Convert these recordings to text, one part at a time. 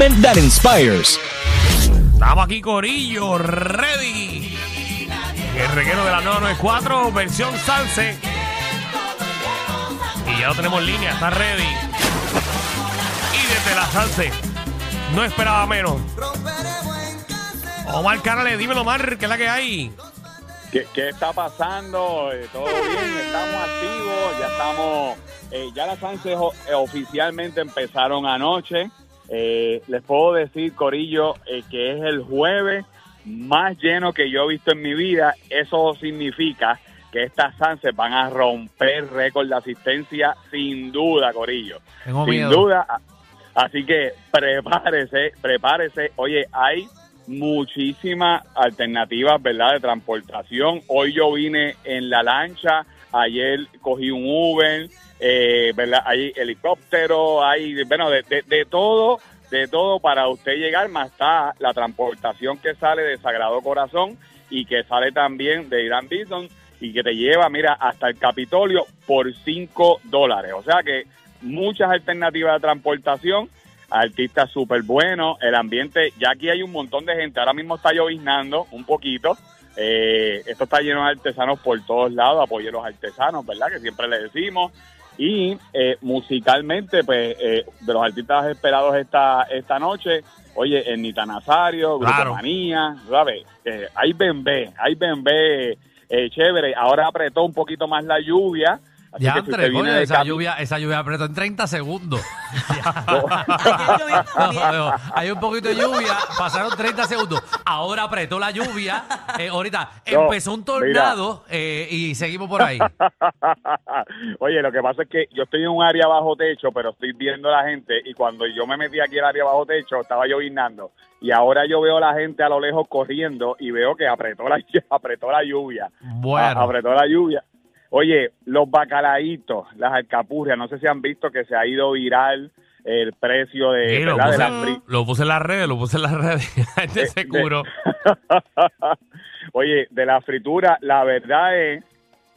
movement that inspires. Estamos aquí, Corillo, ready. El reguero de la 994, versión Salse. Y ya lo tenemos en línea, está ready. Y desde la Salse, no esperaba menos. Omar Canales, dímelo, Omar, ¿qué es la que hay? ¿Qué, qué está pasando? Eh, ¿Todo bien? Estamos activos, ya estamos, eh, ya las Sánchez oficialmente empezaron anoche. Eh, les puedo decir, Corillo, eh, que es el jueves más lleno que yo he visto en mi vida. Eso significa que estas Sánchez van a romper récord de asistencia sin duda, Corillo. Tengo sin miedo. duda. Así que prepárese, prepárese. Oye, hay muchísimas alternativas, ¿verdad? De transportación. Hoy yo vine en la lancha, ayer cogí un Uber, eh, ¿verdad? Hay helicóptero, hay, bueno, de, de- todo, de todo para usted llegar, más está la transportación que sale de Sagrado Corazón y que sale también de Irán Bison y que te lleva, mira, hasta el Capitolio por 5 dólares. O sea que muchas alternativas de transportación artistas súper buenos, el ambiente, ya aquí hay un montón de gente, ahora mismo está lloviznando un poquito, eh, esto está lleno de artesanos por todos lados, apoyo a los artesanos, ¿verdad? Que siempre le decimos. Y eh, musicalmente, pues, eh, de los artistas esperados esta, esta noche, oye, Ernita Nazario, Grupo Claro. Manía, ¿sabes? Eh, hay bembé, hay bembé eh, chévere. Ahora apretó un poquito más la lluvia. Así Ya, si André, coño, esa lluvia, esa lluvia apretó en 30 segundos. No, no, hay un poquito de lluvia, pasaron 30 segundos. Ahora apretó la lluvia. eh, ahorita No, empezó un tornado eh, y seguimos por ahí. Oye, lo que pasa es que yo estoy en un área bajo techo, pero estoy viendo a la gente y cuando yo me metí aquí al área bajo techo estaba lloviznando y ahora yo veo a la gente a lo lejos corriendo y veo que apretó la apretó la lluvia. Bueno. A- apretó la lluvia. Oye, los bacalaitos, las alcapurrias, no sé si han visto que se ha ido viral el precio de, Sí, lo, puse, las lo puse en las redes, lo puse en las redes. Se Eh, de- curó. Oye, de la fritura, la verdad es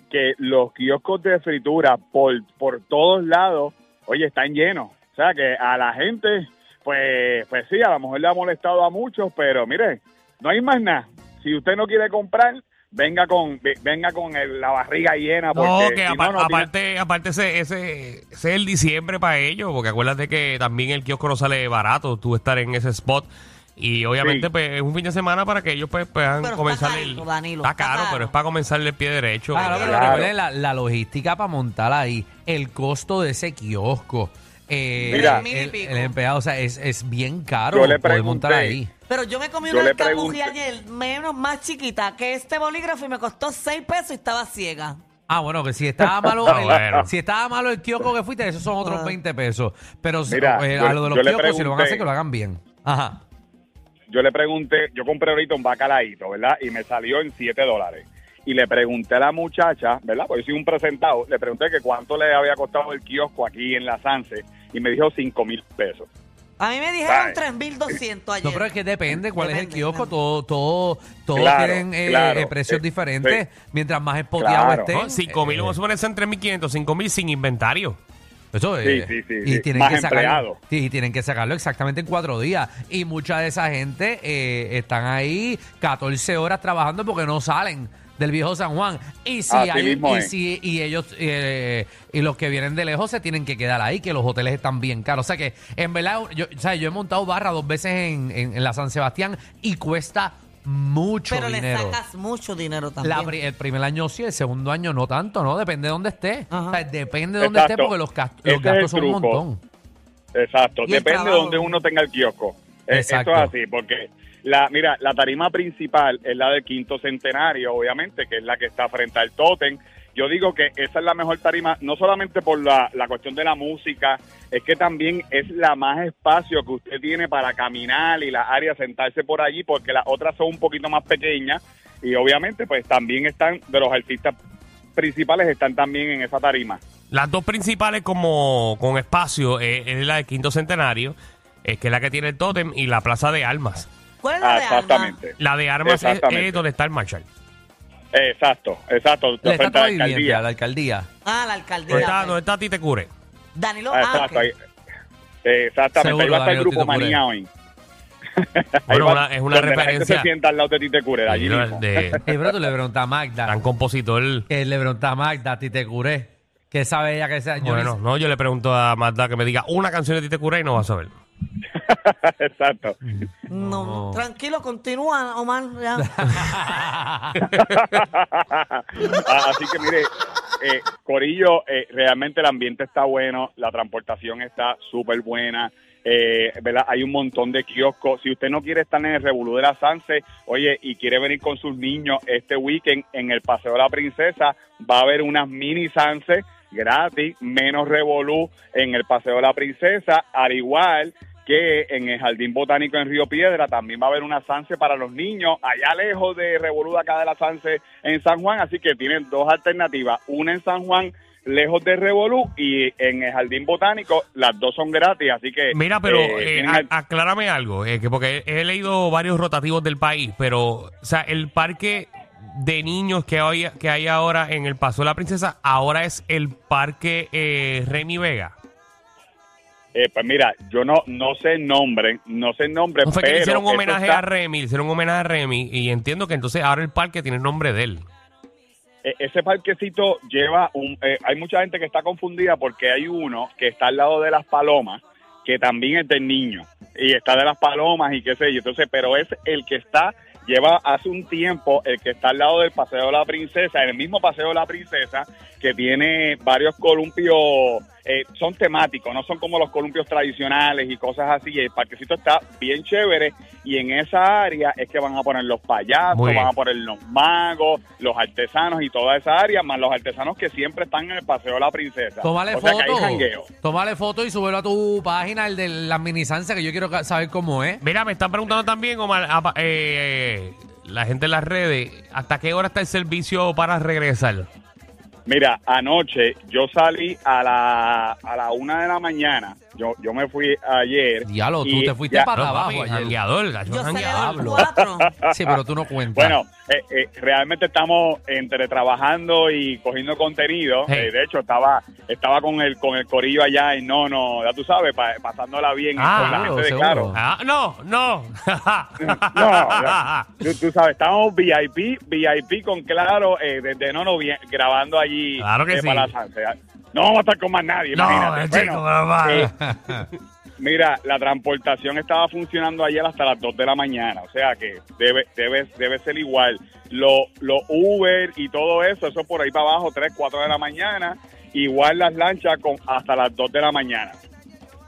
que los kioscos de fritura por, por todos lados, oye, están llenos. O sea, que a la gente, pues, pues sí, a lo mejor le ha molestado a muchos, pero mire, no hay más nada. Si usted no quiere comprar, venga con ve- venga con el- la barriga llena. No, Porque que apa- no, no tiene- aparte, aparte ese, ese, ese es el diciembre para ellos, porque acuérdate que también el kiosco no sale barato, tú estar en ese spot. Y obviamente Sí. pues es un fin de semana para que ellos pues puedan Pero está comenzar el... Danilo, está está caro, caro. pero es para comenzar el pie derecho. Claro, pero Claro. recuerden la, la logística para montar ahí, el costo de ese kiosco. Eh, Mira. El, el empleado, o sea, es, es bien caro Yo le poder montar pregunté. ahí. Pero yo me comí Yo una pregunté- ayer, menos más chiquita que este bolígrafo y me costó 6 pesos y estaba ciega. Ah, bueno, que si estaba malo, Ah, el, bueno. si estaba malo el kiosco que fuiste, esos son otros Ah. 20 pesos. Pero si- Mira, eh, yo- a lo de los kioscos, si lo van a hacer, pregunté- que lo hagan bien. Ajá. yo le pregunté, yo compré ahorita un bacalaíto, ¿verdad? Y me salió en 7 dólares. Y le pregunté a la muchacha, ¿verdad? Porque yo soy un presentado, le pregunté que cuánto le había costado el kiosco aquí en la Sanse y me dijo 5 mil pesos. A mí me dijeron Ay. 3.200 ayer. No, pero es que depende cuál es el kiosco. depende. Todo, todo, todos Claro, tienen eh, claro. eh, precios Eh, diferentes. Mientras más espoteado Claro. estén. ¿no? 5 mil, eh, vamos a ponerse en 3.500, 5 mil sin inventario. Eso es. sí, sí, y sí. tienen Más que sacarlo. y tienen que sacarlo exactamente en cuatro días. Y mucha de esa gente eh, están ahí 14 horas trabajando porque no salen del viejo San Juan. Y si Así hay, mismo y si y ellos eh, y los que vienen de lejos se tienen que quedar ahí, que los hoteles están bien caros. O sea que en verdad, yo, o sea, yo he montado barra dos veces en, en- en la San Sebastián y cuesta mucho pero le dinero. sacas mucho dinero también. La el primer año sí, el segundo año no tanto, ¿no? Depende de dónde esté. Ajá. O sea, depende de dónde esté porque los, gast- Ese los gastos son un montón. Exacto, depende de donde uno tenga el kiosco. Eh, Exacto. Esto es así, porque la mira, la tarima principal es la del quinto centenario, obviamente, que es la que está frente al tótem. Yo digo que esa es la mejor tarima, no solamente por la, la cuestión de la música, es que también es la más espacio que usted tiene para caminar y las áreas sentarse por allí, porque las otras son un poquito más pequeñas y obviamente pues también están, de los artistas principales están también en esa tarima. Las dos principales como con espacio eh, es la de Quinto Centenario, eh, que es la que tiene el tótem, y la Plaza de Armas. ¿Cuál es la Ah, de exactamente. La de Armas es, Exactamente. es donde está el Marshall. Exacto, exacto. La frente a la alcaldía. la alcaldía. Ah, la ¿Dónde alcaldía. está, ok. dónde está Tite Cure? Danilo, Ah, ah, exacto, ahí. Exactamente, Seguro, ahí va a estar el Danilo grupo Tito manía hoy. Bueno, va- una- es una donde la gente referencia- se sienta al lado de Tite Cure, de allí mismo. de Eh, pero tú le preguntas a Magda. gran compositor. Que le preguntas a Magda, a ti te curé. Que sabe ella que sea. Yo Bueno, ni- no, yo le pregunto a Magda que me diga una canción de Tite Cura y no va a saber. Exacto. No, No. tranquilo, continúa, Omar. ya. Ah, Así que mire, eh, Corillo, eh, realmente el ambiente está bueno, la transportación está súper buena. Eh, ¿verdad? Hay un montón de kioscos. Si usted no quiere estar en el Revolú de la Sanse, oye, y quiere venir con sus niños este weekend en el Paseo de la Princesa, va a haber unas mini Sanse gratis, menos Revolú en el Paseo de la Princesa, al igual que en el Jardín Botánico en Río Piedra también va a haber una Sanse para los niños, allá lejos de Revolú, de acá de la Sanse en San Juan, así que tienen dos alternativas, una en San Juan, lejos de Revolú, y en el Jardín Botánico, las dos son gratis, así que... Mira, pero eh, eh, a- aclárame algo, eh, que porque he, leído varios rotativos del país, pero, o sea, el parque de niños que hay, que hay ahora en el Paso de la Princesa, ahora es el parque eh, Remy Vega. Eh, pues mira, yo no no sé el nombre, no sé el nombre, que pero hicieron eso homenaje está- a Remy, hicieron homenaje a Remy, y entiendo que entonces ahora el parque tiene el nombre de él. Eh, ese parquecito lleva un... eh, hay mucha gente que está confundida porque hay uno que está al lado de las palomas, que también es del niño, y está de las palomas y qué sé yo. Entonces, pero es el que está, lleva hace un tiempo, el que está al lado del Paseo de la Princesa, en el mismo Paseo de la Princesa, que tiene varios columpios, eh, son temáticos, no son como los columpios tradicionales y cosas así. y El parquecito está bien chévere y en esa área es que van a poner los payasos, van a poner los magos, los artesanos y toda esa área, más los artesanos que siempre están en el Paseo de la Princesa. Tómale o sea que hay foto. jangueo. Tómale foto y súbelo a tu página, el de la minisanza, que yo quiero saber cómo es. Mira, me están preguntando también, Omar, eh, la gente en las redes, ¿hasta qué hora está el servicio para regresar? Mira, anoche yo salí a la, a la una de la mañana. Yo, yo me fui ayer. Diablo, tú te fuiste ya- para No, abajo papi, ayer. jangueador, Yo jangueador. Sí, pero tú no cuentas. Bueno, eh, eh, realmente estamos entre trabajando y cogiendo contenido. Hey. Eh, de hecho, estaba estaba con el con el corillo allá en no, no, ya tú sabes, pa- pasándola bien Ah, con la seguro, gente de. Claro. Ah, no, no. No, ya, tú, tú sabes, estamos VIP, VIP con Claro, eh, desde no, no, bien- grabando allí Claro que eh, sí. para la Sanse. No vamos a estar con más nadie, no, imagínate. chico, Bueno, mamá. eh, Mira, la transportación estaba funcionando ayer hasta las 2 de la mañana, o sea que debe debe debe ser igual. Lo, lo Uber y todo eso, eso por ahí para abajo, 3, 4 de la mañana, igual las lanchas con hasta las 2 de la mañana.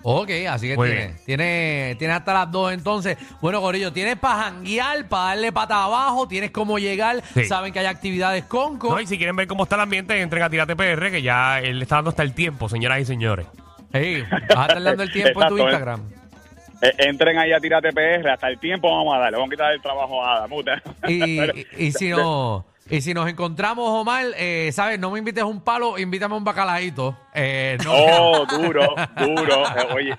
Ok, así que Muy tiene, bien. tiene, tiene hasta las dos entonces. Bueno, Corillo, tienes para janguear, para darle pata abajo, tienes cómo llegar, Sí. saben que hay actividades con No, y si quieren ver cómo está el ambiente, entren a Tirate PR, que ya él le está dando hasta el tiempo, señoras y señores. Hey, vas a estar dando el tiempo en tu. Instagram. Eh, entren ahí a Tírate PR, hasta el tiempo vamos a darle, vamos a quitar el trabajo a Ada, muta. Y, y- y si no, y si nos encontramos, Omar, eh, ¿sabes? No me invites un palo, invítame un bacalaíto. Eh, no, Oh, duro, duro. Eh, oye,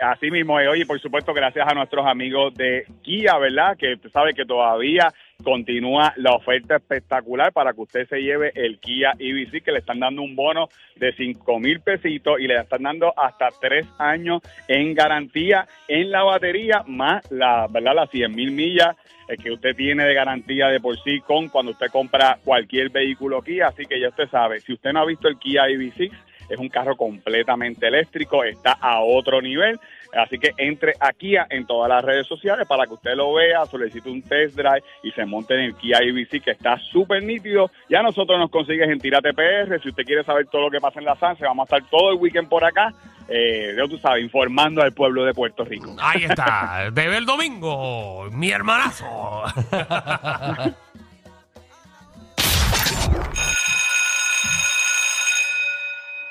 así mismo, eh, oye, por supuesto, gracias a nuestros amigos de Kia, ¿verdad? Que sabe que todavía continúa la oferta espectacular para que usted se lleve el Kia EV6, que le están dando un bono de 5 mil pesitos y le están dando hasta tres años en garantía en la batería, más la, ¿verdad? Las 100 mil millas eh, que usted tiene de garantía de por sí con cuando usted compra cualquier vehículo Kia. Así que ya usted sabe, si usted no ha visto el Kia EV6, es un carro completamente eléctrico, está a otro nivel. Así que entre a Kia en todas las redes sociales para que usted lo vea, solicite un test drive y se monte en el Kia EV6 que está súper nítido. Ya nosotros nos consigues en Tirate PR. Si usted quiere saber todo lo que pasa en la Sanse, vamos a estar todo el weekend por acá. Eh, ya tú sabes, informando al pueblo de Puerto Rico. Ahí está, de el domingo, mi hermanazo.